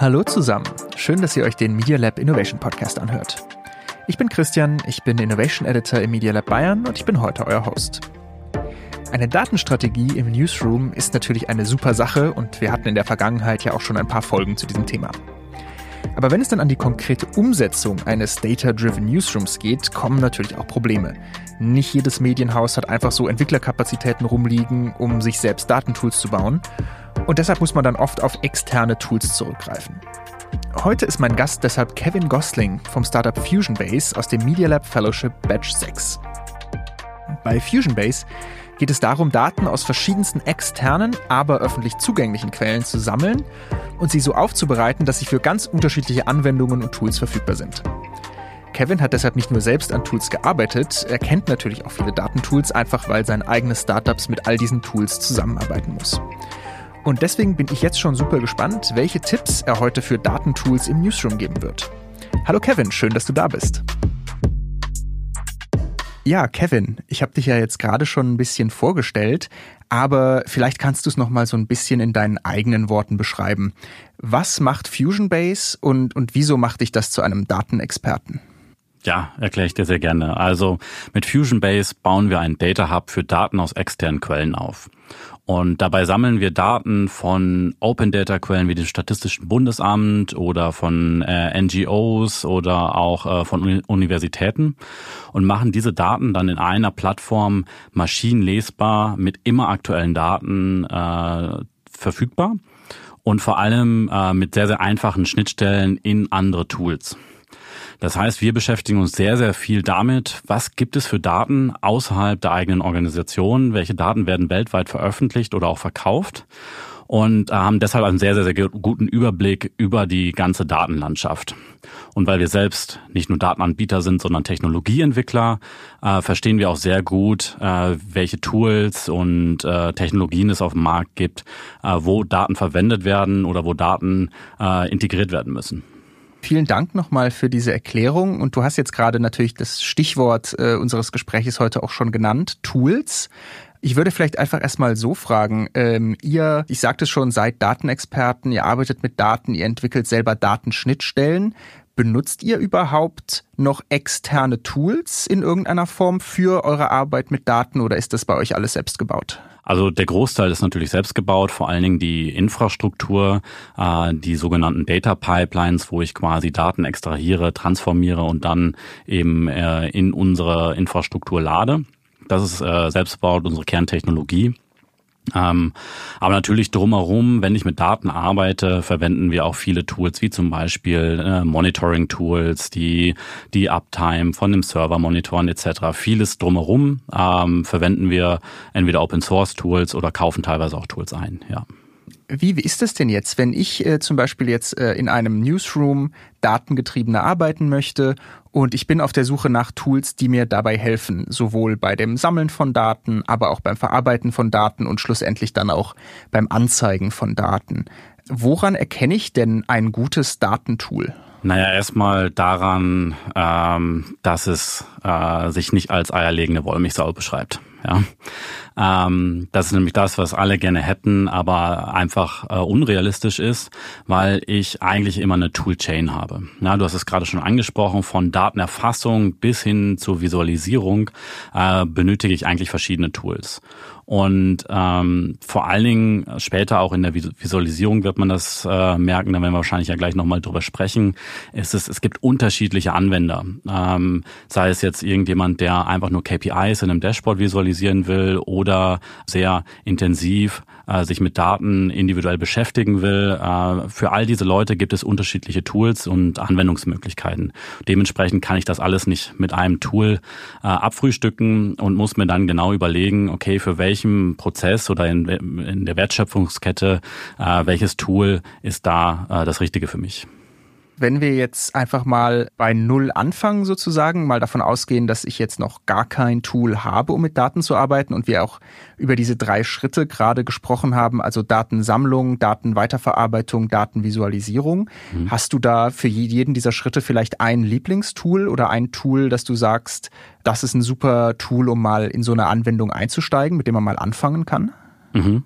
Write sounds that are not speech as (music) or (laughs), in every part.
Hallo zusammen. Schön, dass ihr euch den Media Lab Innovation Podcast anhört. Ich bin Christian, ich bin Innovation Editor im Media Lab Bayern und ich bin heute euer Host. Eine Datenstrategie im Newsroom ist natürlich eine super Sache und wir hatten in der Vergangenheit ja auch schon ein paar Folgen zu diesem Thema. Aber wenn es dann an die konkrete Umsetzung eines Data-Driven Newsrooms geht, kommen natürlich auch Probleme. Nicht jedes Medienhaus hat einfach so Entwicklerkapazitäten rumliegen, um sich selbst Datentools zu bauen. Und deshalb muss man dann oft auf externe Tools zurückgreifen. Heute ist mein Gast deshalb Kevin Gosling vom Startup FusionBase aus dem Media Lab Fellowship Batch 6. Bei FusionBase geht es darum, Daten aus verschiedensten externen, aber öffentlich zugänglichen Quellen zu sammeln und sie so aufzubereiten, dass sie für ganz unterschiedliche Anwendungen und Tools verfügbar sind. Kevin hat deshalb nicht nur selbst an Tools gearbeitet, er kennt natürlich auch viele Datentools, einfach weil sein eigenes Startups mit all diesen Tools zusammenarbeiten muss. Und deswegen bin ich jetzt schon super gespannt, welche Tipps er heute für Datentools im Newsroom geben wird. Hallo Kevin, schön, dass du da bist. Ja, Kevin, ich habe dich ja jetzt gerade schon ein bisschen vorgestellt, aber vielleicht kannst du es noch mal so ein bisschen in deinen eigenen Worten beschreiben. Was macht Fusion Base und und wieso macht dich das zu einem Datenexperten? Ja, erkläre ich dir sehr gerne. Also mit Fusion Base bauen wir einen Data Hub für Daten aus externen Quellen auf. Und dabei sammeln wir Daten von Open Data Quellen wie dem Statistischen Bundesamt oder von äh, NGOs oder auch äh, von Uni Universitäten und machen diese Daten dann in einer Plattform maschinenlesbar mit immer aktuellen Daten äh, verfügbar und vor allem äh, mit sehr, sehr einfachen Schnittstellen in andere Tools. Das heißt, wir beschäftigen uns sehr, sehr viel damit, was gibt es für Daten außerhalb der eigenen Organisation, welche Daten werden weltweit veröffentlicht oder auch verkauft und haben deshalb einen sehr, sehr, sehr guten Überblick über die ganze Datenlandschaft. Und weil wir selbst nicht nur Datenanbieter sind, sondern Technologieentwickler, äh, verstehen wir auch sehr gut, äh, welche Tools und äh, Technologien es auf dem Markt gibt, äh, wo Daten verwendet werden oder wo Daten äh, integriert werden müssen. Vielen Dank nochmal für diese Erklärung. Und du hast jetzt gerade natürlich das Stichwort äh, unseres Gespräches heute auch schon genannt, Tools. Ich würde vielleicht einfach erstmal so fragen, ähm, ihr, ich sagte es schon, seid Datenexperten, ihr arbeitet mit Daten, ihr entwickelt selber Datenschnittstellen. Benutzt ihr überhaupt noch externe Tools in irgendeiner Form für eure Arbeit mit Daten oder ist das bei euch alles selbst gebaut? Also der Großteil ist natürlich selbst gebaut, vor allen Dingen die Infrastruktur, äh, die sogenannten Data Pipelines, wo ich quasi Daten extrahiere, transformiere und dann eben äh, in unsere Infrastruktur lade. Das ist äh, selbst gebaut, unsere Kerntechnologie. Ähm, aber natürlich drumherum, wenn ich mit Daten arbeite, verwenden wir auch viele Tools, wie zum Beispiel äh, Monitoring-Tools, die die Uptime von dem Server monitoren etc. Vieles drumherum ähm, verwenden wir entweder Open-Source-Tools oder kaufen teilweise auch Tools ein. Ja. Wie, ist es denn jetzt, wenn ich äh, zum Beispiel jetzt äh, in einem Newsroom datengetriebener arbeiten möchte und ich bin auf der Suche nach Tools, die mir dabei helfen, sowohl bei dem Sammeln von Daten, aber auch beim Verarbeiten von Daten und schlussendlich dann auch beim Anzeigen von Daten. Woran erkenne ich denn ein gutes Datentool? Naja, erstmal daran, ähm, dass es äh, sich nicht als eierlegende Wollmilchsau beschreibt. Ja. Ähm, das ist nämlich das, was alle gerne hätten, aber einfach äh, unrealistisch ist, weil ich eigentlich immer eine Toolchain habe. Ja, du hast es gerade schon angesprochen, von Datenerfassung bis hin zur Visualisierung äh, benötige ich eigentlich verschiedene Tools. Und ähm, vor allen Dingen später auch in der Visualisierung wird man das äh, merken, da werden wir wahrscheinlich ja gleich nochmal drüber sprechen. Es, ist, es gibt unterschiedliche Anwender. Ähm, sei es jetzt irgendjemand, der einfach nur KPIs in einem Dashboard visualisieren will oder sehr intensiv äh, sich mit Daten individuell beschäftigen will. Äh, für all diese Leute gibt es unterschiedliche Tools und Anwendungsmöglichkeiten. Dementsprechend kann ich das alles nicht mit einem Tool äh, abfrühstücken und muss mir dann genau überlegen, okay, für welchen Prozess oder in, in der Wertschöpfungskette, äh, welches Tool ist da äh, das Richtige für mich wenn wir jetzt einfach mal bei Null anfangen sozusagen, mal davon ausgehen, dass ich jetzt noch gar kein Tool habe, um mit Daten zu arbeiten und wir auch über diese drei Schritte gerade gesprochen haben, also Datensammlung, Datenweiterverarbeitung, Datenvisualisierung. Mhm. Hast du da für jeden dieser Schritte vielleicht ein Lieblingstool oder ein Tool, das du sagst, das ist ein super Tool, um mal in so eine Anwendung einzusteigen, mit dem man mal anfangen kann? Mhm.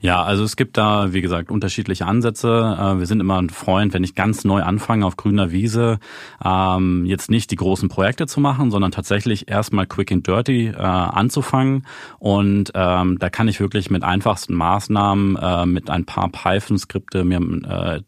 Ja, also es gibt da, wie gesagt, unterschiedliche Ansätze. Äh, wir sind immer ein Freund, wenn ich ganz neu anfange auf grüner Wiese, ähm, jetzt nicht die großen Projekte zu machen, sondern tatsächlich erstmal quick and dirty äh, anzufangen. Und ähm, da kann ich wirklich mit einfachsten Maßnahmen, äh, mit ein paar Python-Skripte mir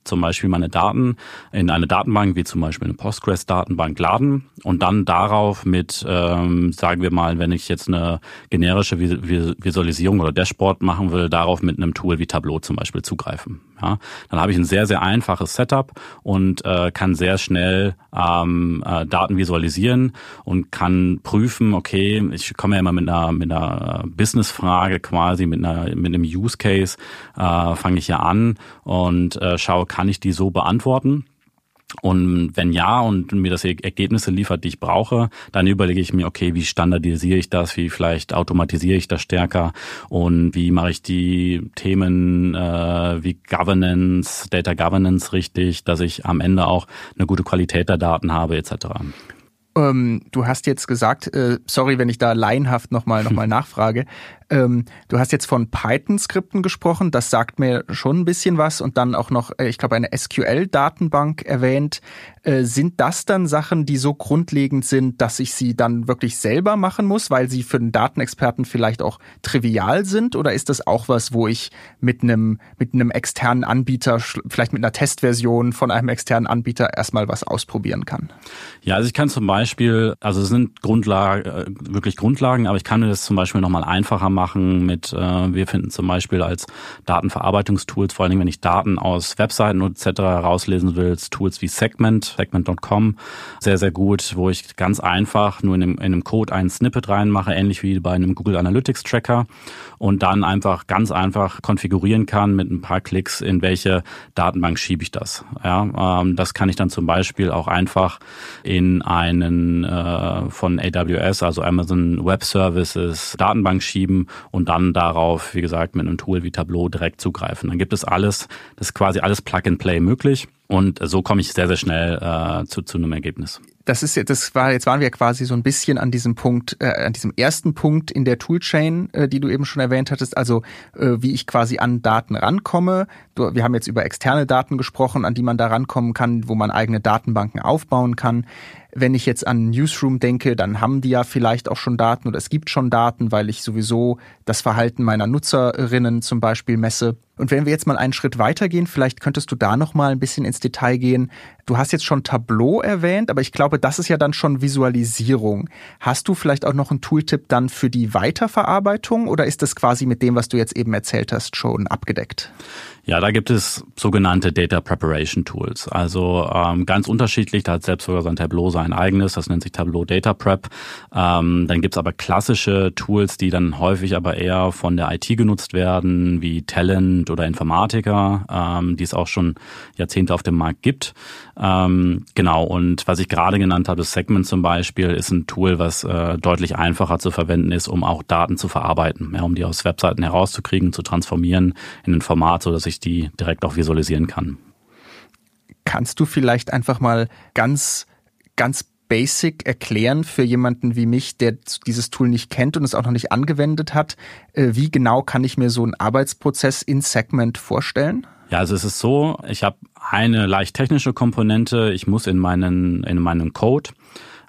zum Beispiel meine Daten in eine Datenbank, wie zum Beispiel eine Postgres-Datenbank laden und dann darauf mit, ähm, sagen wir mal, wenn ich jetzt eine generische Visualisierung oder Dashboard machen will, darauf mit einem Tool wie Tableau zum Beispiel zugreifen. Ja, dann habe ich ein sehr, sehr einfaches Setup und äh, kann sehr schnell ähm, äh, Daten visualisieren und kann prüfen, okay, ich komme ja immer mit einer, mit einer Business-Frage quasi, mit, einer, mit einem Use Case, äh, fange ich ja an und äh, schaue, kann ich die so beantworten? Und wenn ja und mir das Ergebnisse liefert, die ich brauche, dann überlege ich mir, okay, wie standardisiere ich das, wie vielleicht automatisiere ich das stärker? Und wie mache ich die Themen äh, wie Governance, Data Governance richtig, dass ich am Ende auch eine gute Qualität der Daten habe etc. Ähm, du hast jetzt gesagt, äh, sorry, wenn ich da laienhaft nochmal noch mal (laughs) nachfrage, ähm, du hast jetzt von Python-Skripten gesprochen, das sagt mir schon ein bisschen was und dann auch noch, äh, ich glaube, eine SQL-Datenbank erwähnt. Äh, sind das dann Sachen, die so grundlegend sind, dass ich sie dann wirklich selber machen muss, weil sie für den Datenexperten vielleicht auch trivial sind? Oder ist das auch was, wo ich mit einem, mit einem externen Anbieter, vielleicht mit einer Testversion von einem externen Anbieter erstmal was ausprobieren kann? Ja, also ich kann zum Beispiel, also es sind Grundlagen, äh, wirklich Grundlagen, aber ich kann mir das zum Beispiel nochmal einfacher machen machen mit, äh, wir finden zum Beispiel als Datenverarbeitungstools, vor allen Dingen, wenn ich Daten aus Webseiten etc. rauslesen will, Tools wie Segment, segment.com, sehr, sehr gut, wo ich ganz einfach nur in einem, in einem Code einen Snippet reinmache, ähnlich wie bei einem Google Analytics Tracker und dann einfach ganz einfach konfigurieren kann mit ein paar Klicks, in welche Datenbank schiebe ich das. Ja, ähm, das kann ich dann zum Beispiel auch einfach in einen äh, von AWS, also Amazon Web Services Datenbank schieben und dann darauf, wie gesagt, mit einem Tool wie Tableau direkt zugreifen. Dann gibt es alles, das ist quasi alles Plug and Play möglich. Und so komme ich sehr, sehr schnell äh, zu, zu einem Ergebnis. Das ist das war jetzt waren wir quasi so ein bisschen an diesem Punkt, äh, an diesem ersten Punkt in der Toolchain, äh, die du eben schon erwähnt hattest, also äh, wie ich quasi an Daten rankomme. Du, wir haben jetzt über externe Daten gesprochen, an die man da rankommen kann, wo man eigene Datenbanken aufbauen kann. Wenn ich jetzt an Newsroom denke, dann haben die ja vielleicht auch schon Daten oder es gibt schon Daten, weil ich sowieso das Verhalten meiner Nutzerinnen zum Beispiel messe. Und wenn wir jetzt mal einen Schritt weitergehen, vielleicht könntest du da noch mal ein bisschen ins Detail gehen. Du hast jetzt schon Tableau erwähnt, aber ich glaube, das ist ja dann schon Visualisierung. Hast du vielleicht auch noch einen Tooltip dann für die Weiterverarbeitung oder ist das quasi mit dem, was du jetzt eben erzählt hast, schon abgedeckt? Ja, da gibt es sogenannte Data Preparation Tools. Also ähm, ganz unterschiedlich, da hat selbst sogar sein Tableau sein eigenes, das nennt sich Tableau Data Prep. Ähm, dann gibt's aber klassische Tools, die dann häufig aber eher von der IT genutzt werden, wie Talent oder Informatiker, ähm, die es auch schon Jahrzehnte auf dem Markt gibt. Ähm, genau, und was ich gerade genannt habe, das Segment zum Beispiel, ist ein Tool, was äh, deutlich einfacher zu verwenden ist, um auch Daten zu verarbeiten, ja, um die aus Webseiten herauszukriegen, zu transformieren in ein Format, so dass ich die direkt auch visualisieren kann. Kannst du vielleicht einfach mal ganz, ganz basic erklären für jemanden wie mich, der dieses Tool nicht kennt und es auch noch nicht angewendet hat? Äh, wie genau kann ich mir so einen Arbeitsprozess in Segment vorstellen? Ja, also es ist so, ich habe eine leicht technische Komponente. Ich muss in meinen, in meinen Code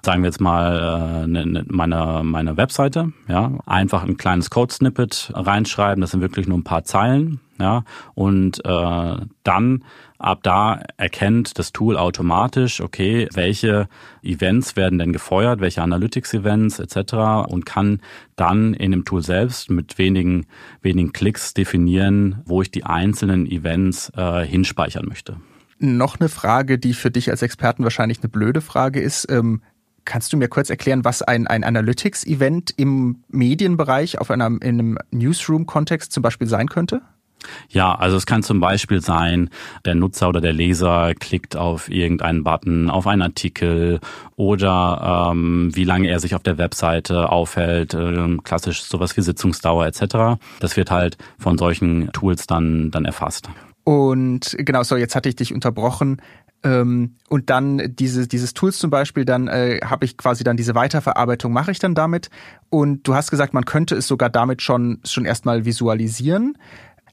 sagen wir jetzt mal, äh, ne, ne, meine, meine Webseite, ja, einfach ein kleines Code-Snippet reinschreiben, das sind wirklich nur ein paar Zeilen, ja, und äh, dann ab da erkennt das Tool automatisch, okay, welche Events werden denn gefeuert, welche Analytics-Events etc. und kann dann in dem Tool selbst mit wenigen, wenigen Klicks definieren, wo ich die einzelnen Events äh, hinspeichern möchte. Noch eine Frage, die für dich als Experten wahrscheinlich eine blöde Frage ist. Ähm, Kannst du mir kurz erklären, was ein, ein Analytics-Event im Medienbereich auf einer, in einem Newsroom-Kontext zum Beispiel sein könnte? Ja, also es kann zum Beispiel sein, der Nutzer oder der Leser klickt auf irgendeinen Button, auf einen Artikel oder ähm, wie lange er sich auf der Webseite aufhält, äh, klassisch sowas wie Sitzungsdauer etc. Das wird halt von solchen Tools dann, dann erfasst. Und genau, so jetzt hatte ich dich unterbrochen. Ähm, und dann diese, dieses Tools zum Beispiel, dann äh, habe ich quasi dann diese Weiterverarbeitung, mache ich dann damit. Und du hast gesagt, man könnte es sogar damit schon, schon erstmal visualisieren.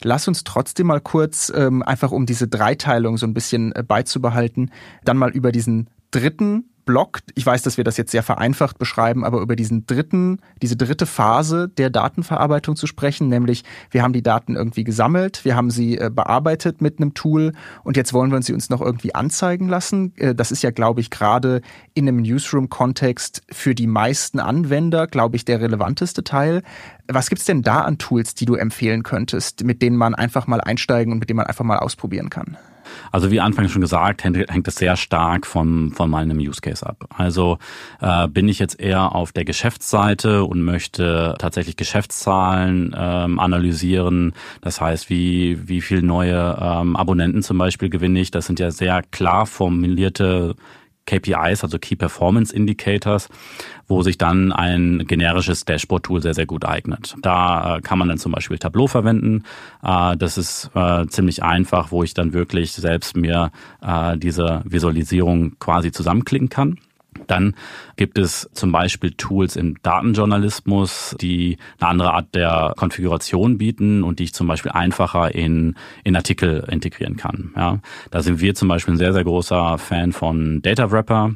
Lass uns trotzdem mal kurz, ähm, einfach um diese Dreiteilung so ein bisschen äh, beizubehalten, dann mal über diesen dritten Block, ich weiß, dass wir das jetzt sehr vereinfacht beschreiben, aber über diesen dritten, diese dritte Phase der Datenverarbeitung zu sprechen, nämlich wir haben die Daten irgendwie gesammelt, wir haben sie äh, bearbeitet mit einem Tool und jetzt wollen wir sie uns noch irgendwie anzeigen lassen. Äh, das ist ja, glaube ich, gerade in einem Newsroom-Kontext für die meisten Anwender, glaube ich, der relevanteste Teil. Was gibt's denn da an Tools, die du empfehlen könntest, mit denen man einfach mal einsteigen und mit denen man einfach mal ausprobieren kann? Also wie anfangs schon gesagt, hängt es sehr stark von, von meinem Use Case ab. Also äh, bin ich jetzt eher auf der Geschäftsseite und möchte tatsächlich Geschäftszahlen ähm, analysieren. Das heißt, wie, wie viel neue ähm, Abonnenten zum Beispiel gewinne ich. Das sind ja sehr klar formulierte KPIs, also Key Performance Indicators, wo sich dann ein generisches Dashboard-Tool sehr, sehr gut eignet. Da äh, kann man dann zum Beispiel Tableau verwenden. Äh, das ist äh, ziemlich einfach, wo ich dann wirklich selbst mir diese Visualisierung quasi zusammenklicken kann. Dann gibt es zum Beispiel Tools im Datenjournalismus, die eine andere Art der Konfiguration bieten und die ich zum Beispiel einfacher in, in Artikel integrieren kann. Ja, da sind wir zum Beispiel ein sehr, sehr großer Fan von Data Wrapper,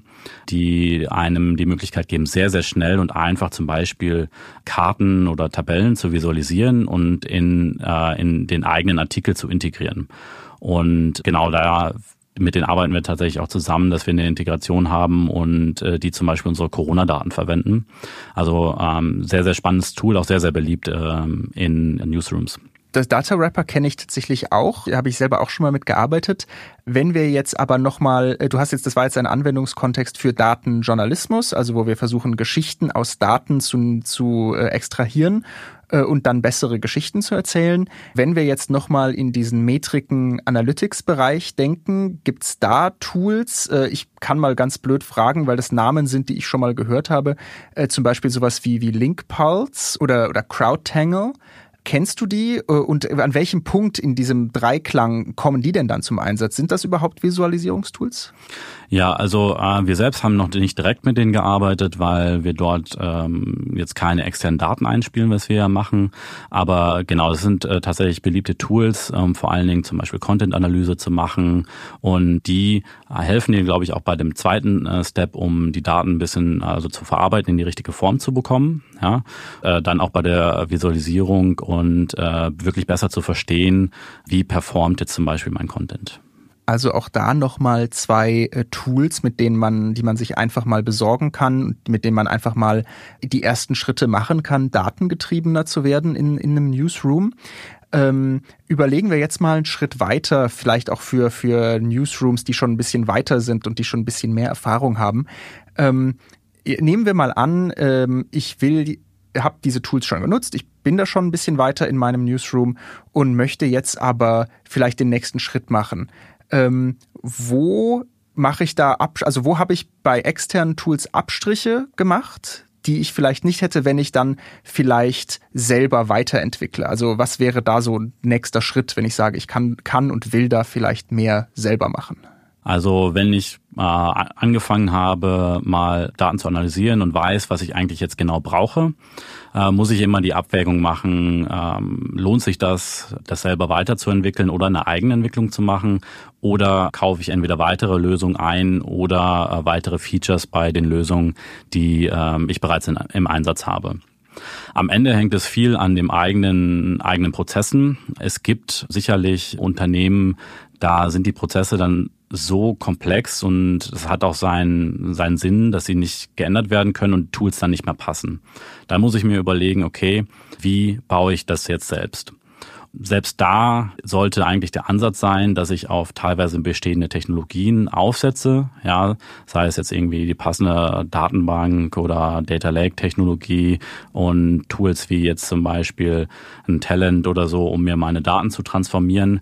die einem die Möglichkeit geben, sehr, sehr schnell und einfach zum Beispiel Karten oder Tabellen zu visualisieren und in, äh, in den eigenen Artikel zu integrieren. Und genau da mit denen arbeiten wir tatsächlich auch zusammen, dass wir eine Integration haben und äh, die zum Beispiel unsere Corona-Daten verwenden. Also ähm, sehr, sehr spannendes Tool, auch sehr, sehr beliebt ähm, in Newsrooms. Das Data Wrapper kenne ich tatsächlich auch, habe ich selber auch schon mal mitgearbeitet. Wenn wir jetzt aber nochmal, äh, du hast jetzt, das war jetzt ein Anwendungskontext für Datenjournalismus, also wo wir versuchen, Geschichten aus Daten zu, zu äh, extrahieren und dann bessere Geschichten zu erzählen. Wenn wir jetzt nochmal in diesen Metriken Analytics-Bereich denken, gibt's da Tools? Äh, ich kann mal ganz blöd fragen, weil das Namen sind, die ich schon mal gehört habe. Äh, zum Beispiel sowas wie, wie Link Pulse oder, oder CrowdTangle. Kennst du die und an welchem Punkt in diesem Dreiklang kommen die denn dann zum Einsatz? Sind das überhaupt Visualisierungstools? Ja, also äh, wir selbst haben noch nicht direkt mit denen gearbeitet, weil wir dort ähm, jetzt keine externen Daten einspielen, was wir ja machen. Aber genau, das sind äh, tatsächlich beliebte Tools, ähm, vor allen Dingen zum Beispiel Content-Analyse zu machen. Und die äh, helfen dir, glaube ich, auch bei dem zweiten äh, Step, um die Daten ein bisschen also zu verarbeiten, in die richtige Form zu bekommen. Ja, äh, dann auch bei der Visualisierung und äh, wirklich besser zu verstehen, wie performt jetzt zum Beispiel mein Content. Also auch da nochmal zwei äh, Tools, mit denen man, die man sich einfach mal besorgen kann, mit denen man einfach mal die ersten Schritte machen kann, datengetriebener zu werden in, in einem Newsroom. Ähm, überlegen wir jetzt mal einen Schritt weiter, vielleicht auch für, für Newsrooms, die schon ein bisschen weiter sind und die schon ein bisschen mehr Erfahrung haben. Ähm, nehmen wir mal an, ähm, ich will habe diese Tools schon genutzt, ich bin da schon ein bisschen weiter in meinem Newsroom und möchte jetzt aber vielleicht den nächsten Schritt machen ähm, wo mache ich da ab, also wo habe ich bei externen Tools Abstriche gemacht, die ich vielleicht nicht hätte, wenn ich dann vielleicht selber weiterentwickle. Also was wäre da so ein nächster Schritt, wenn ich sage, ich kann, kann und will da vielleicht mehr selber machen? Also wenn ich äh, angefangen habe, mal Daten zu analysieren und weiß, was ich eigentlich jetzt genau brauche, äh, muss ich immer die Abwägung machen, ähm, lohnt sich das, das selber weiterzuentwickeln oder eine eigene Entwicklung zu machen oder kaufe ich entweder weitere Lösungen ein oder äh, weitere Features bei den Lösungen, die äh, ich bereits in, im Einsatz habe. Am Ende hängt es viel an dem eigenen, eigenen Prozessen. Es gibt sicherlich Unternehmen, da sind die Prozesse dann so komplex und es hat auch seinen, seinen Sinn, dass sie nicht geändert werden können und Tools dann nicht mehr passen. Da muss ich mir überlegen, okay, wie baue ich das jetzt selbst? Selbst da sollte eigentlich der Ansatz sein, dass ich auf teilweise bestehende Technologien aufsetze, ja, sei es jetzt irgendwie die passende Datenbank oder Data Lake Technologie und Tools wie jetzt zum Beispiel ein Talent oder so, um mir meine Daten zu transformieren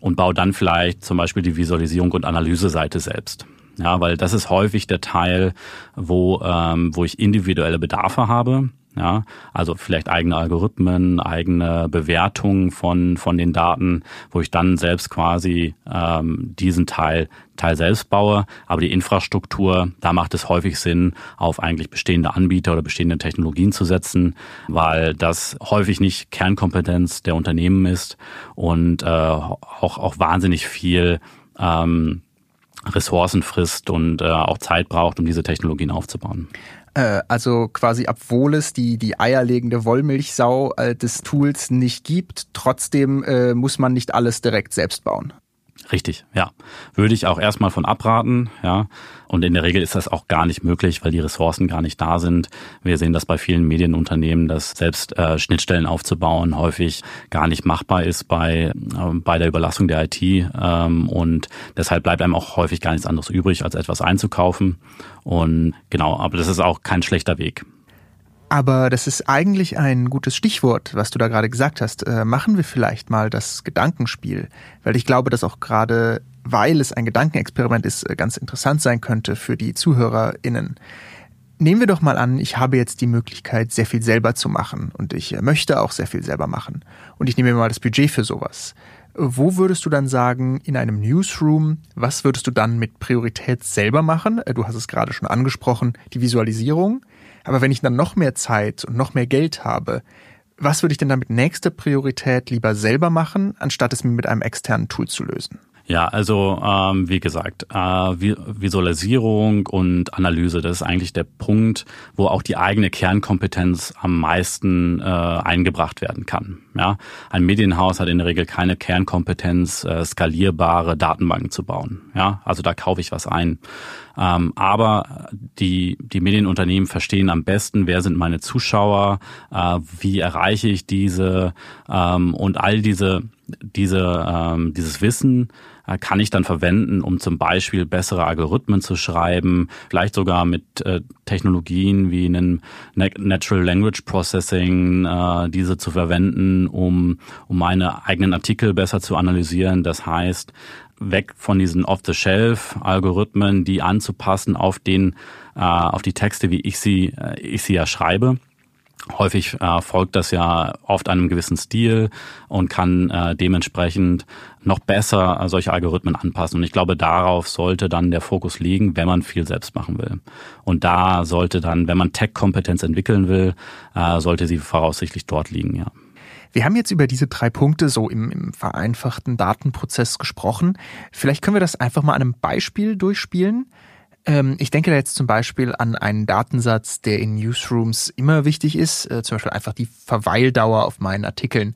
und baue dann vielleicht zum Beispiel die Visualisierung und Analyseseite selbst. Ja, weil das ist häufig der Teil, wo, ähm, wo ich individuelle Bedarfe habe. Ja, also vielleicht eigene Algorithmen, eigene Bewertungen von, von den Daten, wo ich dann selbst quasi ähm, diesen Teil, Teil selbst baue. Aber die Infrastruktur, da macht es häufig Sinn, auf eigentlich bestehende Anbieter oder bestehende Technologien zu setzen, weil das häufig nicht Kernkompetenz der Unternehmen ist und äh, auch, auch wahnsinnig viel ähm, Ressourcen frisst und äh, auch Zeit braucht, um diese Technologien aufzubauen. Äh, also quasi, obwohl es die, die eierlegende Wollmilchsau äh, des Tools nicht gibt, trotzdem äh, muss man nicht alles direkt selbst bauen. Richtig, ja. Würde ich auch erstmal von abraten, ja. Und in der Regel ist das auch gar nicht möglich, weil die Ressourcen gar nicht da sind. Wir sehen das bei vielen Medienunternehmen, dass selbst äh, Schnittstellen aufzubauen häufig gar nicht machbar ist bei, äh, bei der Überlassung der IT. Ähm, und deshalb bleibt einem auch häufig gar nichts anderes übrig, als etwas einzukaufen. Und genau, aber das ist auch kein schlechter Weg. Aber das ist eigentlich ein gutes Stichwort, was du da gerade gesagt hast. Äh, machen wir vielleicht mal das Gedankenspiel, weil ich glaube, dass auch gerade, weil es ein Gedankenexperiment ist, äh, ganz interessant sein könnte für die ZuhörerInnen. Nehmen wir doch mal an, ich habe jetzt die Möglichkeit, sehr viel selber zu machen und ich äh, möchte auch sehr viel selber machen. Und ich nehme mir mal das Budget für sowas. Wo würdest du dann sagen, in einem Newsroom, was würdest du dann mit Priorität selber machen? Äh, du hast es gerade schon angesprochen, die Visualisierung. Aber wenn ich dann noch mehr Zeit und noch mehr Geld habe, was würde ich denn dann mit nächster Priorität lieber selber machen, anstatt es mir mit einem externen Tool zu lösen? Ja, also ähm, wie gesagt, äh, Visualisierung und Analyse, das ist eigentlich der Punkt, wo auch die eigene Kernkompetenz am meisten äh, eingebracht werden kann. Ja, ein Medienhaus hat in der Regel keine Kernkompetenz, äh, skalierbare Datenbanken zu bauen. Ja, also da kaufe ich was ein. Ähm, aber die die Medienunternehmen verstehen am besten, wer sind meine Zuschauer, äh, wie erreiche ich diese ähm, und all diese diese ähm, dieses Wissen kann ich dann verwenden, um zum Beispiel bessere Algorithmen zu schreiben, vielleicht sogar mit äh, Technologien wie einem Natural Language Processing, äh, diese zu verwenden, um, um meine eigenen Artikel besser zu analysieren. Das heißt, weg von diesen Off-the-Shelf-Algorithmen, die anzupassen auf den, äh, auf die Texte, wie ich sie, äh, ich sie ja schreibe Häufig äh, folgt das ja oft einem gewissen Stil und kann äh, dementsprechend noch besser äh, solche Algorithmen anpassen. Und ich glaube, darauf sollte dann der Fokus liegen, wenn man viel selbst machen will. Und da sollte dann, wenn man Tech-Kompetenz entwickeln will, äh, sollte sie voraussichtlich dort liegen, ja. Wir haben jetzt über diese drei Punkte so im, im, vereinfachten Datenprozess gesprochen. Vielleicht können wir das einfach mal an einem Beispiel durchspielen. Ähm, ich denke da jetzt zum Beispiel an einen Datensatz, der in Newsrooms immer wichtig ist, äh, zum Beispiel einfach die Verweildauer auf meinen Artikeln.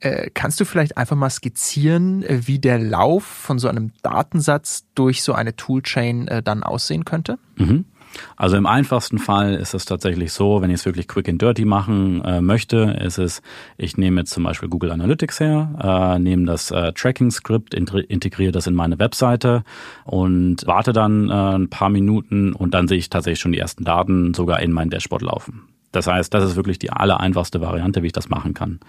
Äh, kannst du vielleicht einfach mal skizzieren, äh, wie der Lauf von so einem Datensatz durch so eine Toolchain dann aussehen könnte? Mhm. Also im einfachsten Fall ist es tatsächlich so, wenn ich es wirklich quick and dirty machen äh, möchte, ist es, ich nehme jetzt zum Beispiel Google Analytics her, äh, nehme das äh, Tracking-Skript, integriere das in meine Webseite und warte dann äh, ein paar Minuten und dann sehe ich tatsächlich schon die ersten Daten sogar in mein Dashboard laufen. Das heißt, das ist wirklich die allereinfachste Variante, wie ich das machen kann.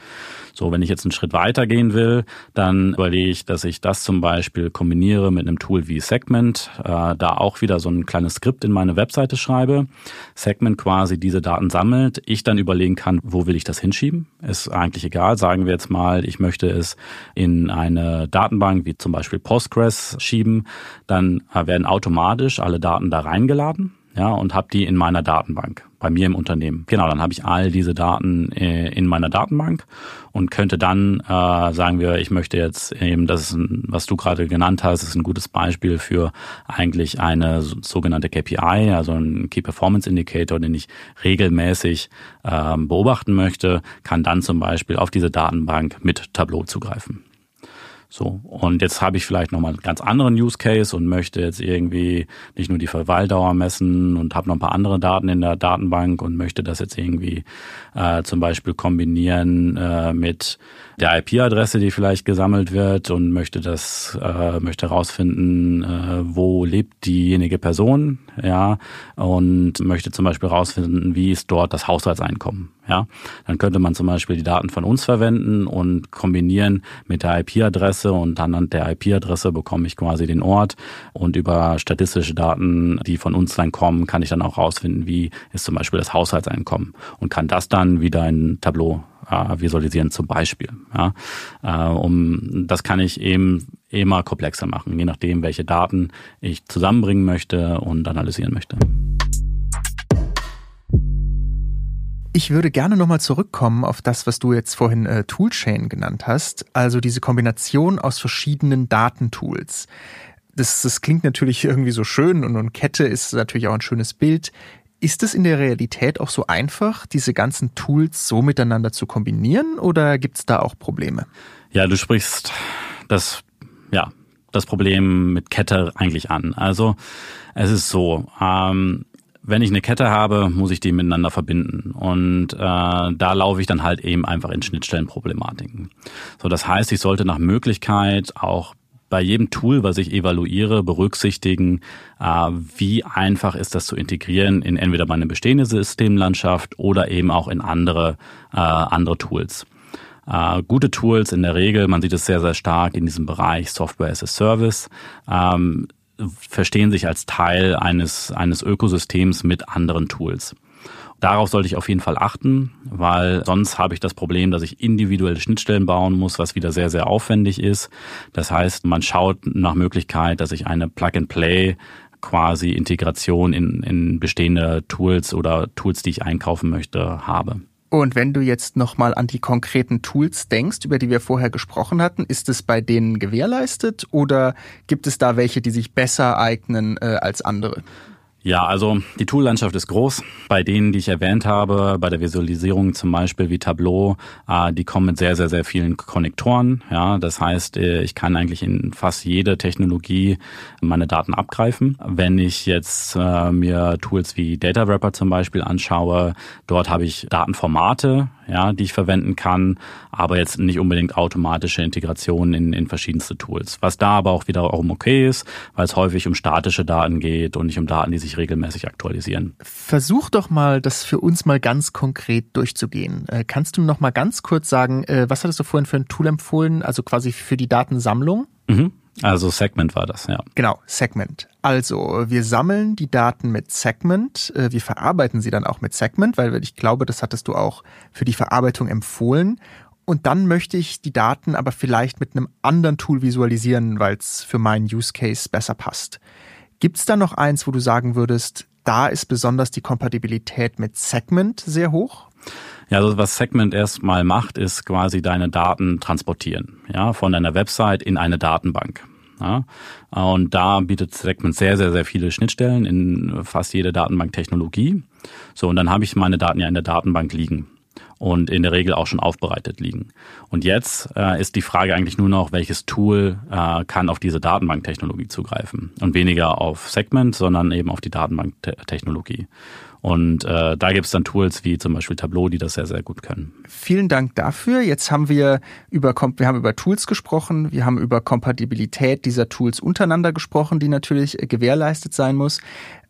So, wenn ich jetzt einen Schritt weiter gehen will, dann überlege ich, dass ich das zum Beispiel kombiniere mit einem Tool wie Segment, äh, da auch wieder so ein kleines Skript in meine Webseite schreibe, Segment quasi diese Daten sammelt, ich dann überlegen kann, wo will ich das hinschieben? Ist eigentlich egal. Sagen wir jetzt mal, ich möchte es in eine Datenbank wie zum Beispiel Postgres schieben, dann äh, werden automatisch alle Daten da reingeladen ja, und habe die in meiner Datenbank bei mir im Unternehmen. Genau, dann habe ich all diese Daten äh, in meiner Datenbank und könnte dann, äh, sagen wir, ich möchte jetzt eben, das ist ein, was du gerade genannt hast, ist ein gutes Beispiel für eigentlich eine sogenannte KPI, also ein Key Performance Indicator, den ich regelmäßig äh, beobachten möchte, kann dann zum Beispiel auf diese Datenbank mit Tableau zugreifen. So, und jetzt habe ich vielleicht nochmal einen ganz anderen Use Case und möchte jetzt irgendwie nicht nur die Verweildauer messen und habe noch ein paar andere Daten in der Datenbank und möchte das jetzt irgendwie äh, zum Beispiel kombinieren äh, mit der IP-Adresse, die vielleicht gesammelt wird und möchte das, äh, möchte herausfinden, äh, wo lebt diejenige Person, ja, und möchte zum Beispiel herausfinden, wie ist dort das Haushaltseinkommen, Ja, dann könnte man zum Beispiel die Daten von uns verwenden und kombinieren mit der IP-Adresse und anhand der IP-Adresse bekomme ich quasi den Ort und über statistische Daten, die von uns dann kommen, kann ich dann auch rausfinden, wie ist zum Beispiel das Haushaltseinkommen und kann das dann wieder in Tableau äh, visualisieren zum Beispiel. Ja, äh, um das kann ich eben immer komplexer machen, je nachdem, welche Daten ich zusammenbringen möchte und analysieren möchte. Ich würde gerne nochmal zurückkommen auf das, was du jetzt vorhin äh, Toolchain genannt hast, also diese Kombination aus verschiedenen Datentools. Das, das klingt natürlich irgendwie so schön und, und Kette ist natürlich auch ein schönes Bild. Ist es in der Realität auch so einfach, diese ganzen Tools so miteinander zu kombinieren oder gibt es da auch Probleme? Ja, du sprichst das, ja, das Problem mit Kette eigentlich an. Also es ist so, ähm, wenn ich eine Kette habe, muss ich die miteinander verbinden. Und äh, da laufe ich dann halt eben einfach in Schnittstellenproblematiken. So, das heißt, ich sollte nach Möglichkeit auch bei jedem Tool, was ich evaluiere, berücksichtigen, äh, wie einfach ist das zu integrieren in entweder meine bestehende Systemlandschaft oder eben auch in andere, äh, andere Tools. Äh, gute Tools in der Regel, man sieht es sehr, sehr stark in diesem Bereich Software as a Service, ähm, verstehen sich als Teil eines, eines Ökosystems mit anderen Tools. Darauf sollte ich auf jeden Fall achten, weil sonst habe ich das Problem, dass ich individuelle Schnittstellen bauen muss, was wieder sehr, sehr aufwendig ist. Das heißt, man schaut nach Möglichkeit, dass ich eine Plug-and-Play quasi Integration in, in bestehende Tools oder Tools, die ich einkaufen möchte, habe. Und wenn du jetzt nochmal an die konkreten Tools denkst, über die wir vorher gesprochen hatten, ist es bei denen gewährleistet oder gibt es da welche, die sich besser eignen äh, als andere? Ja, also die Toollandschaft ist groß. Bei denen, die ich erwähnt habe, bei der Visualisierung zum Beispiel wie Tableau, äh, die kommen mit sehr, sehr, sehr vielen Konnektoren. Ja, das heißt, äh, ich kann eigentlich in fast jede Technologie meine Daten abgreifen. Wenn ich jetzt äh, mir Tools wie Data Wrapper zum Beispiel anschaue, dort habe ich Datenformate, ja, die ich verwenden kann, aber jetzt nicht unbedingt automatische Integration in, in verschiedenste Tools. Was da aber auch wiederum okay ist, weil es häufig um statische Daten geht und nicht um Daten, die sich regelmäßig aktualisieren. Versuch doch mal, das für uns mal ganz konkret durchzugehen. Äh, kannst du noch mal ganz kurz sagen, äh, was hattest du vorhin für ein Tool empfohlen, also quasi für die Datensammlung? Mhm. Also Segment war das, ja. Genau, Segment. Also wir sammeln die Daten mit Segment, äh, wir verarbeiten sie dann auch mit Segment, weil ich glaube, das hattest du auch für die Verarbeitung empfohlen. Und dann möchte ich die Daten aber vielleicht mit einem anderen Tool visualisieren, weil es für meinen Use Case besser passt. Gibt es da noch eins, wo du sagen würdest, da ist besonders die Kompatibilität mit Segment sehr hoch? Ja, also was Segment erstmal macht, ist quasi deine Daten transportieren, ja, von deiner Website in eine Datenbank. Ja, und da bietet Segment sehr, sehr, sehr viele Schnittstellen in fast jede Datenbanktechnologie. So, und dann habe ich meine Daten ja in der Datenbank liegen und in der Regel auch schon aufbereitet liegen. Und jetzt äh, ist die Frage eigentlich nur noch, welches Tool äh, kann auf diese Datenbanktechnologie zugreifen und weniger auf Segment, sondern eben auf die Datenbanktechnologie. Und äh, da gibt es dann Tools wie zum Beispiel Tableau, die das sehr, sehr gut können. Vielen Dank dafür. Jetzt haben wir über, wir haben über Tools gesprochen, wir haben über Kompatibilität dieser Tools untereinander gesprochen, die natürlich äh, gewährleistet sein muss.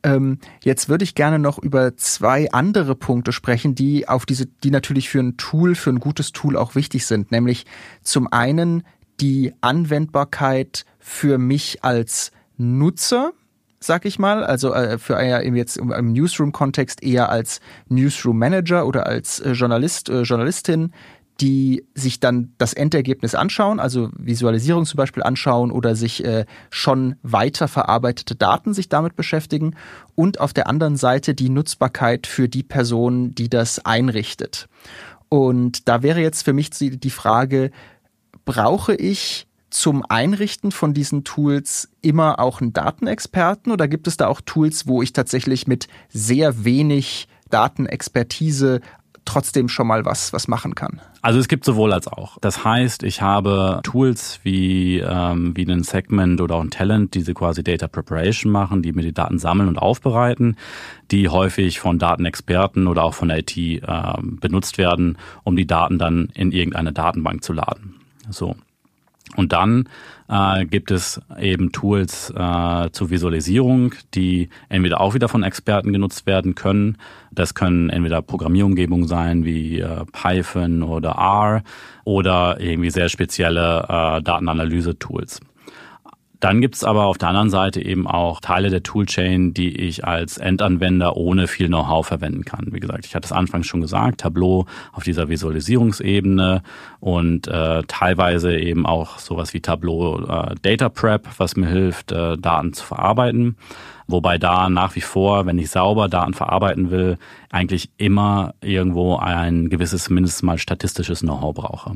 Ähm, jetzt würde ich gerne noch über zwei andere Punkte sprechen, die auf diese, die natürlich für ein Tool, für ein gutes Tool auch wichtig sind. Nämlich zum einen die Anwendbarkeit für mich als Nutzer sag ich mal. Also äh, für eher jetzt im Newsroom-Kontext eher als Newsroom-Manager oder als äh, Journalist, äh, Journalistin, die sich dann das Endergebnis anschauen, also Visualisierung zum Beispiel anschauen oder sich äh, schon weiter verarbeitete Daten sich damit beschäftigen und auf der anderen Seite die Nutzbarkeit für die Person, die das einrichtet. Und da wäre jetzt für mich die Frage, brauche ich zum Einrichten von diesen Tools immer auch einen Datenexperten oder gibt es da auch Tools, wo ich tatsächlich mit sehr wenig Datenexpertise trotzdem schon mal was, was machen kann? Also es gibt sowohl als auch. Das heißt, ich habe Tools wie, ähm, wie einen Segment oder auch ein Talent, die quasi Data Preparation machen, die mir die Daten sammeln und aufbereiten, die häufig von Datenexperten oder auch von IT äh, benutzt werden, um die Daten dann in irgendeine Datenbank zu laden. So. Und dann äh, gibt es eben Tools äh, zur Visualisierung, die entweder auch wieder von Experten genutzt werden können. Das können entweder Programmierumgebungen sein wie äh, Python oder R oder irgendwie sehr spezielle äh, Datenanalyse-Tools. Dann gibt es aber auf der anderen Seite eben auch Teile der Toolchain, die ich als Endanwender ohne viel Know-how verwenden kann. Wie gesagt, ich hatte es anfangs schon gesagt, Tableau auf dieser Visualisierungsebene und äh, teilweise eben auch sowas wie Tableau äh, Data Prep, was mir hilft, äh, Daten zu verarbeiten. Wobei da nach wie vor, wenn ich sauber Daten verarbeiten will, eigentlich immer irgendwo ein gewisses mindestens mal statistisches Know-how brauche.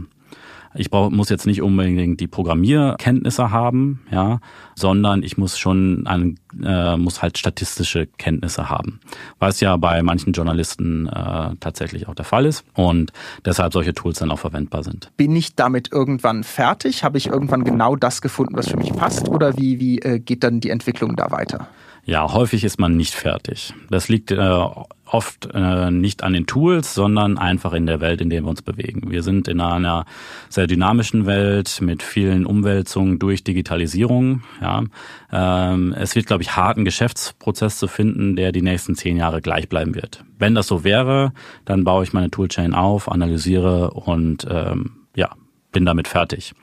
Ich brauch, muss jetzt nicht unbedingt die Programmierkenntnisse haben, ja, sondern ich muss schon an, äh, muss halt statistische Kenntnisse haben, was ja bei manchen Journalisten äh, tatsächlich auch der Fall ist und deshalb solche Tools dann auch verwendbar sind. Bin ich damit irgendwann fertig? Habe ich irgendwann genau das gefunden, was für mich passt? Oder wie, wie äh, geht dann die Entwicklung da weiter? Ja, häufig ist man nicht fertig. Das liegt äh, oft äh, nicht an den Tools, sondern einfach in der Welt, in der wir uns bewegen. Wir sind in einer sehr dynamischen Welt mit vielen Umwälzungen durch Digitalisierung. Ja. Ähm, es wird, glaube ich, hart, einen Geschäftsprozess zu finden, der die nächsten zehn Jahre gleich bleiben wird. Wenn das so wäre, dann baue ich meine Toolchain auf, analysiere und ähm, ja, bin damit fertig.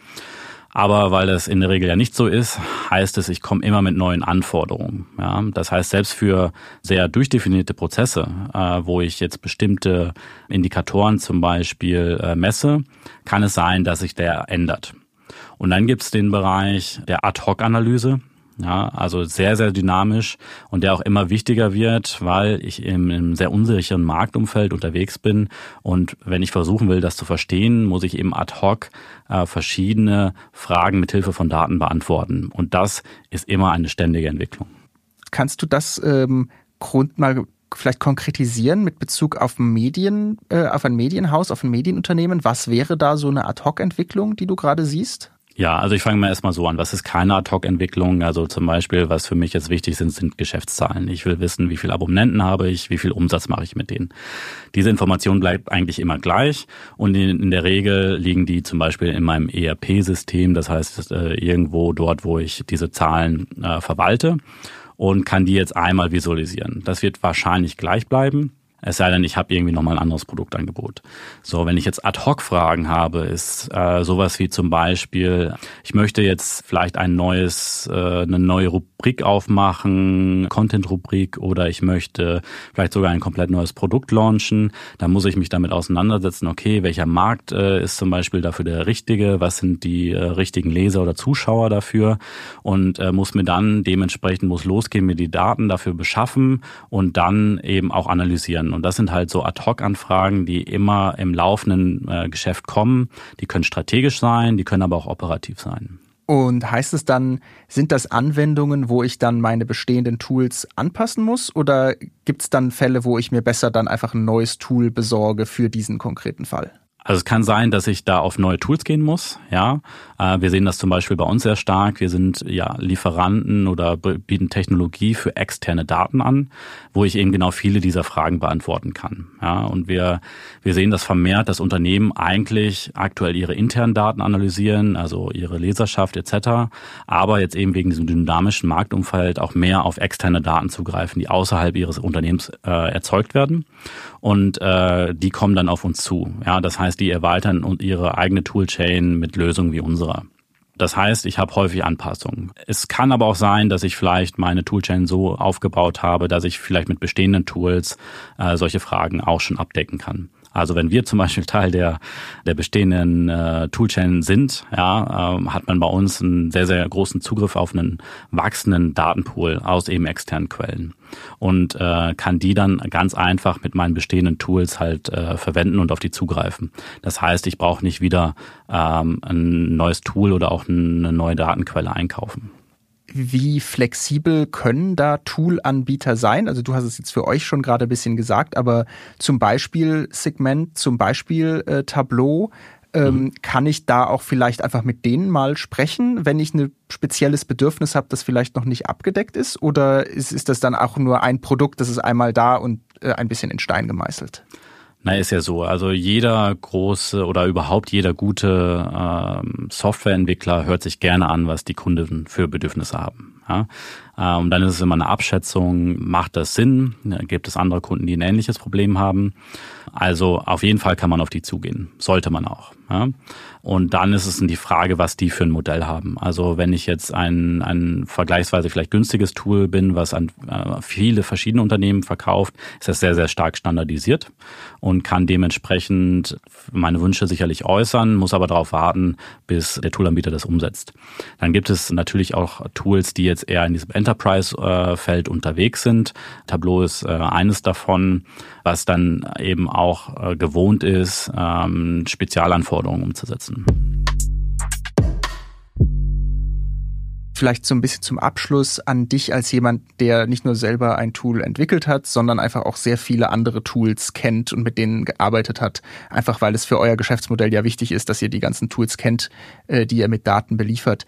Aber weil das in der Regel ja nicht so ist, heißt es, ich komme immer mit neuen Anforderungen. Ja, das heißt, selbst für sehr durchdefinierte Prozesse, äh, wo ich jetzt bestimmte Indikatoren zum Beispiel äh, messe, kann es sein, dass sich der ändert. Und dann gibt es den Bereich der Ad-Hoc-Analyse. Ja, also sehr, sehr dynamisch und der auch immer wichtiger wird, weil ich im, im sehr unsicheren Marktumfeld unterwegs bin. Und wenn ich versuchen will, das zu verstehen, muss ich eben ad hoc äh, verschiedene Fragen mit Hilfe von Daten beantworten. Und das ist immer eine ständige Entwicklung. Kannst du das ähm, Grund mal vielleicht konkretisieren mit Bezug auf Medien, äh, auf ein Medienhaus, auf ein Medienunternehmen? Was wäre da so eine Ad-Hoc-Entwicklung, die du gerade siehst? Ja, also ich fange mal erstmal so an. Was ist keine Ad-Hoc-Entwicklung? Also zum Beispiel, was für mich jetzt wichtig sind, sind Geschäftszahlen. Ich will wissen, wie viele Abonnenten habe ich, wie viel Umsatz mache ich mit denen. Diese Information bleibt eigentlich immer gleich und in, der Regel liegen die zum Beispiel in meinem ERP-System, das heißt äh, irgendwo dort, wo ich diese Zahlen äh, verwalte und kann die jetzt einmal visualisieren. Das wird wahrscheinlich gleich bleiben. Es sei denn, ich habe irgendwie nochmal ein anderes Produktangebot. So, wenn ich jetzt Ad-Hoc-Fragen habe, ist äh, sowas wie zum Beispiel, ich möchte jetzt vielleicht ein neues, äh, eine neue Rubrik aufmachen, Content-Rubrik, oder ich möchte vielleicht sogar ein komplett neues Produkt launchen. Da muss ich mich damit auseinandersetzen, okay, welcher Markt äh, ist zum Beispiel dafür der richtige, was sind die äh, richtigen Leser oder Zuschauer dafür und äh, muss mir dann dementsprechend, muss losgehen, mir die Daten dafür beschaffen und dann eben auch analysieren. Und das sind halt so Ad-Hoc-Anfragen, die immer im laufenden äh, Geschäft kommen. Die können strategisch sein, die können aber auch operativ sein. Und heißt es dann, sind das Anwendungen, wo ich dann meine bestehenden Tools anpassen muss? Oder gibt es dann Fälle, wo ich mir besser dann einfach ein neues Tool besorge für diesen konkreten Fall? Also es kann sein, dass ich da auf neue Tools gehen muss. Ja, äh, wir sehen das zum Beispiel bei uns sehr stark. Wir sind ja Lieferanten oder bieten Technologie für externe Daten an, wo ich eben genau viele dieser Fragen beantworten kann. Ja, und wir wir sehen das vermehrt, dass Unternehmen eigentlich aktuell ihre internen Daten analysieren, also ihre Leserschaft etc. Aber jetzt eben wegen diesem dynamischen Marktumfeld auch mehr auf externe Daten zugreifen, die außerhalb ihres Unternehmens äh, erzeugt werden und äh, die kommen dann auf uns zu. Ja, das heißt, die erweitern und ihre eigene Toolchain mit Lösungen wie unserer. Das heißt, ich habe häufig Anpassungen. Es kann aber auch sein, dass ich vielleicht meine Toolchain so aufgebaut habe, dass ich vielleicht mit bestehenden Tools äh, solche Fragen auch schon abdecken kann. Also wenn wir zum Beispiel Teil der, der bestehenden äh, Toolchain sind, ja, äh, hat man bei uns einen sehr, sehr großen Zugriff auf einen wachsenden Datenpool aus eben externen Quellen und äh, kann die dann ganz einfach mit meinen bestehenden Tools halt äh, verwenden und auf die zugreifen. Das heißt, ich brauche nicht wieder ähm, ein neues Tool oder auch eine neue Datenquelle einkaufen wie flexibel können da Tool-Anbieter sein? Also du hast es jetzt für euch schon gerade ein bisschen gesagt, aber zum Beispiel Segment, zum Beispiel äh, Tableau, ähm, mhm. kann ich da auch vielleicht einfach mit denen mal sprechen, wenn ich ein spezielles Bedürfnis habe, das vielleicht noch nicht abgedeckt ist? Oder ist, ist das dann auch nur ein Produkt, das ist einmal da und äh, ein bisschen in Stein gemeißelt? Na, ist ja so. Also jeder große oder überhaupt jeder gute ähm, Softwareentwickler hört sich gerne an, was die Kunden für Bedürfnisse haben. Ja? Äh, und dann ist es immer eine Abschätzung, macht das Sinn? Gibt es andere Kunden, die ein ähnliches Problem haben? Also auf jeden Fall kann man auf die zugehen. Sollte man auch. Ja? Und dann ist es die Frage, was die für ein Modell haben. Also wenn ich jetzt ein, ein vergleichsweise vielleicht günstiges Tool bin, was an äh, viele verschiedene Unternehmen verkauft, ist das sehr, sehr stark standardisiert und kann dementsprechend meine Wünsche sicherlich äußern, muss aber darauf warten, bis der Toolanbieter das umsetzt. Dann gibt es natürlich auch Tools, die jetzt eher in diesem Enterprise-Feld unterwegs sind. Tableau ist äh, eines davon, was dann eben auch äh, gewohnt ist, ähm, Spezialanforderungen umzusetzen. Vielleicht so ein bisschen zum Abschluss an dich als jemand, der nicht nur selber ein Tool entwickelt hat, sondern einfach auch sehr viele andere Tools kennt und mit denen gearbeitet hat. Einfach weil es für euer Geschäftsmodell ja wichtig ist, dass ihr die ganzen Tools kennt, äh, die ihr mit Daten beliefert.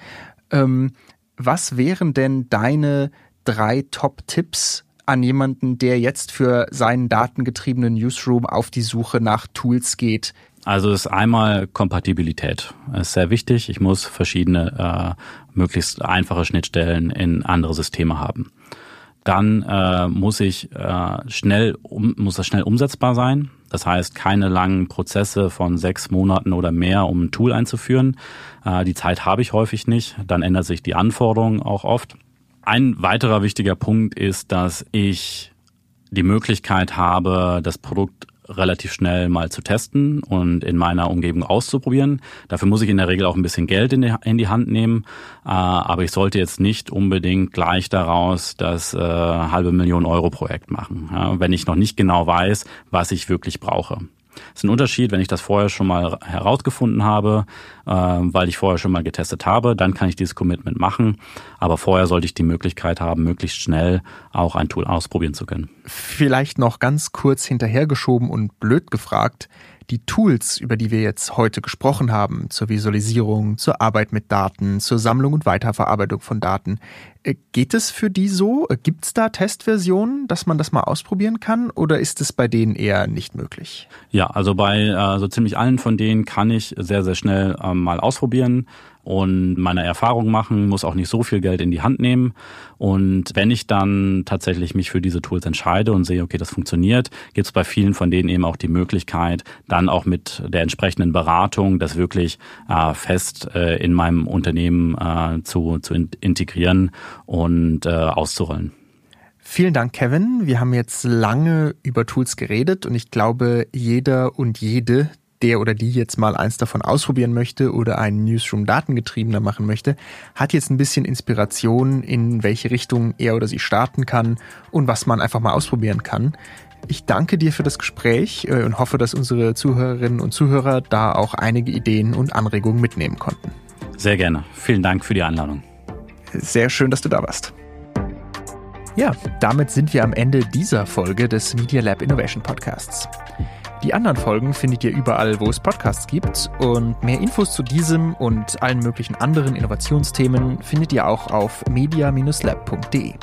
Ähm, was wären denn deine drei Top-Tipps an jemanden, der jetzt für seinen datengetriebenen Newsroom auf die Suche nach Tools geht, also ist einmal Kompatibilität. Ist sehr wichtig. Ich muss verschiedene, äh, möglichst einfache Schnittstellen in andere Systeme haben. Dann äh, muss ich äh, schnell, um, muss das schnell umsetzbar sein. Das heißt, keine langen Prozesse von sechs Monaten oder mehr, um ein Tool einzuführen. Äh, die Zeit habe ich häufig nicht. Dann ändert sich die Anforderung auch oft. Ein weiterer wichtiger Punkt ist, dass ich die Möglichkeit habe, das Produkt relativ schnell mal zu testen und in meiner Umgebung auszuprobieren. Dafür muss ich in der Regel auch ein bisschen Geld in die, in die Hand nehmen, äh, aber ich sollte jetzt nicht unbedingt gleich daraus das äh, halbe Million Euro Projekt machen, wenn ich noch nicht genau weiß, was ich wirklich brauche. Ist ein Unterschied, wenn ich das vorher schon mal herausgefunden habe, äh, weil ich vorher schon mal getestet habe, dann kann ich dieses Commitment machen. Aber vorher sollte ich die Möglichkeit haben, möglichst schnell auch ein Tool ausprobieren zu können. Vielleicht noch ganz kurz hinterhergeschoben und blöd gefragt die Tools, über die wir jetzt heute gesprochen haben, zur Visualisierung, zur Arbeit mit Daten, zur Sammlung und Weiterverarbeitung von Daten, äh, geht es für die so? Äh, Gibt es da Testversionen, dass man das mal ausprobieren kann oder ist es bei denen eher nicht möglich? Ja, also bei äh, so ziemlich allen von denen kann ich sehr, sehr schnell äh, mal ausprobieren und meine Erfahrung machen, muss auch nicht so viel Geld in die Hand nehmen. Und wenn ich dann tatsächlich mich für diese Tools entscheide und sehe, okay, das funktioniert, gibt es bei vielen von denen eben auch die Möglichkeit, dann auch mit der entsprechenden Beratung das wirklich äh, fest äh, in meinem Unternehmen äh, zu, zu integrieren und äh, auszurollen. Vielen Dank, Kevin. Wir haben jetzt lange über Tools geredet und ich glaube, jeder und jede, der oder die jetzt mal eins davon ausprobieren möchte oder einen Newsroom datengetriebener machen möchte, hat jetzt ein bisschen Inspiration, in welche Richtung er oder sie starten kann und was man einfach mal ausprobieren kann. Ich danke dir für das Gespräch äh, und hoffe, dass unsere Zuhörerinnen und Zuhörer da auch einige Ideen und Anregungen mitnehmen konnten. Sehr gerne. Vielen Dank für die Einladung. Sehr schön, dass du da warst. Ja, damit sind wir am Ende dieser Folge des Media Lab Innovation Podcasts. Die anderen Folgen findet ihr überall, wo es Podcasts gibt und mehr Infos zu diesem und allen möglichen anderen Innovationsthemen findet ihr auch auf media-lab.de.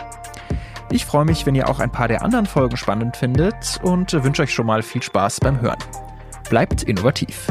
Ich freue mich, wenn ihr auch ein paar der anderen Folgen spannend findet und wünsche euch schon mal viel Spaß beim Hören. Bleibt innovativ.